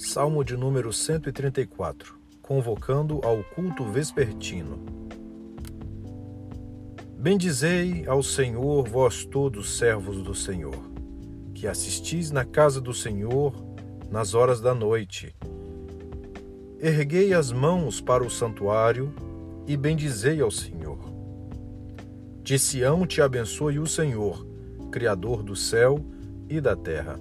Salmo de número 134 Convocando ao culto vespertino. Bendizei ao Senhor, vós todos servos do Senhor, que assistis na casa do Senhor nas horas da noite. Erguei as mãos para o santuário e bendizei ao Senhor. De Sião te abençoe o Senhor, Criador do céu e da terra